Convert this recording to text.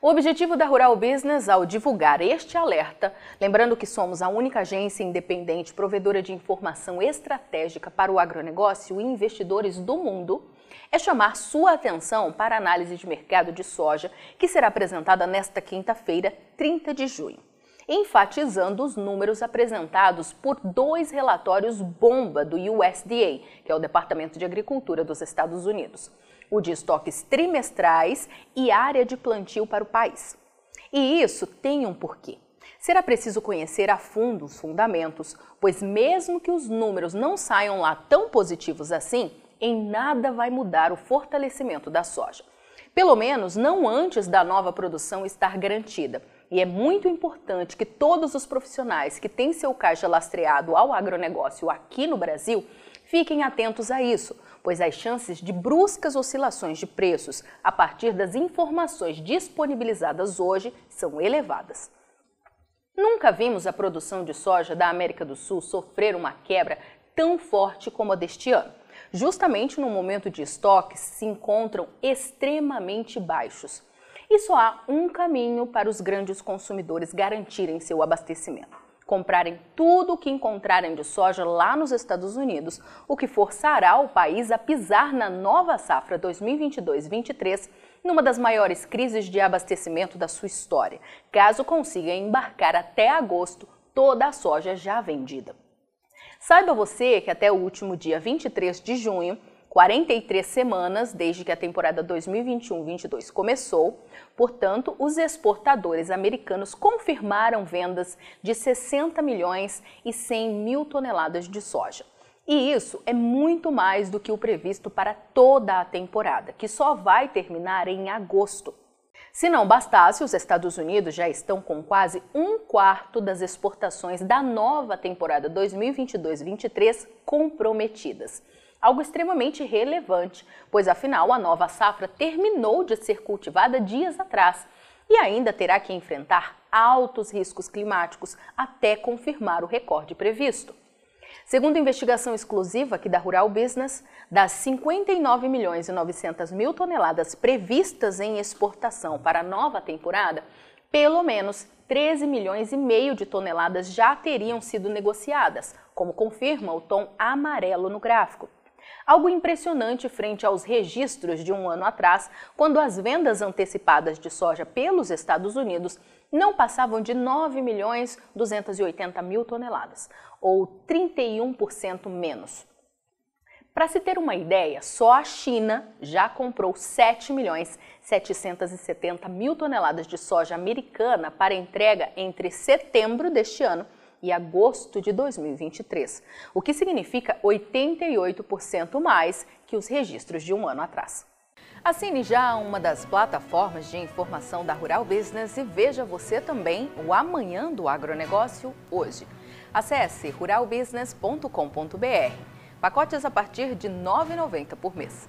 O objetivo da Rural Business ao divulgar este alerta, lembrando que somos a única agência independente provedora de informação estratégica para o agronegócio e investidores do mundo, é chamar sua atenção para a análise de mercado de soja que será apresentada nesta quinta-feira, 30 de junho, enfatizando os números apresentados por dois relatórios bomba do USDA, que é o Departamento de Agricultura dos Estados Unidos o de estoques trimestrais e área de plantio para o país. E isso tem um porquê. Será preciso conhecer a fundo os fundamentos, pois, mesmo que os números não saiam lá tão positivos assim, em nada vai mudar o fortalecimento da soja. Pelo menos não antes da nova produção estar garantida. E é muito importante que todos os profissionais que têm seu caixa lastreado ao agronegócio aqui no Brasil fiquem atentos a isso, pois as chances de bruscas oscilações de preços a partir das informações disponibilizadas hoje são elevadas. Nunca vimos a produção de soja da América do Sul sofrer uma quebra tão forte como a deste ano. Justamente no momento de estoques se encontram extremamente baixos. E só há um caminho para os grandes consumidores garantirem seu abastecimento comprarem tudo o que encontrarem de soja lá nos Estados Unidos, o que forçará o país a pisar na nova safra 2022-23 numa das maiores crises de abastecimento da sua história, caso consiga embarcar até agosto toda a soja já vendida. Saiba você que até o último dia 23 de junho, 43 semanas desde que a temporada 2021-22 começou, portanto, os exportadores americanos confirmaram vendas de 60 milhões e 100 mil toneladas de soja. E isso é muito mais do que o previsto para toda a temporada, que só vai terminar em agosto. Se não bastasse, os Estados Unidos já estão com quase um quarto das exportações da nova temporada 2022-23 comprometidas algo extremamente relevante, pois afinal a nova safra terminou de ser cultivada dias atrás e ainda terá que enfrentar altos riscos climáticos até confirmar o recorde previsto. Segundo investigação exclusiva aqui da Rural Business, das 59 milhões e 900 mil toneladas previstas em exportação para a nova temporada, pelo menos 13 milhões e meio de toneladas já teriam sido negociadas, como confirma o tom amarelo no gráfico. Algo impressionante frente aos registros de um ano atrás, quando as vendas antecipadas de soja pelos Estados Unidos não passavam de 9 milhões 280 mil toneladas, ou 31% menos. Para se ter uma ideia, só a China já comprou 7 milhões 770 mil toneladas de soja americana para entrega entre setembro deste ano e agosto de 2023, o que significa 88% mais que os registros de um ano atrás. Assine já uma das plataformas de informação da Rural Business e veja você também o Amanhã do Agronegócio hoje. Acesse ruralbusiness.com.br. Pacotes a partir de R$ 9,90 por mês.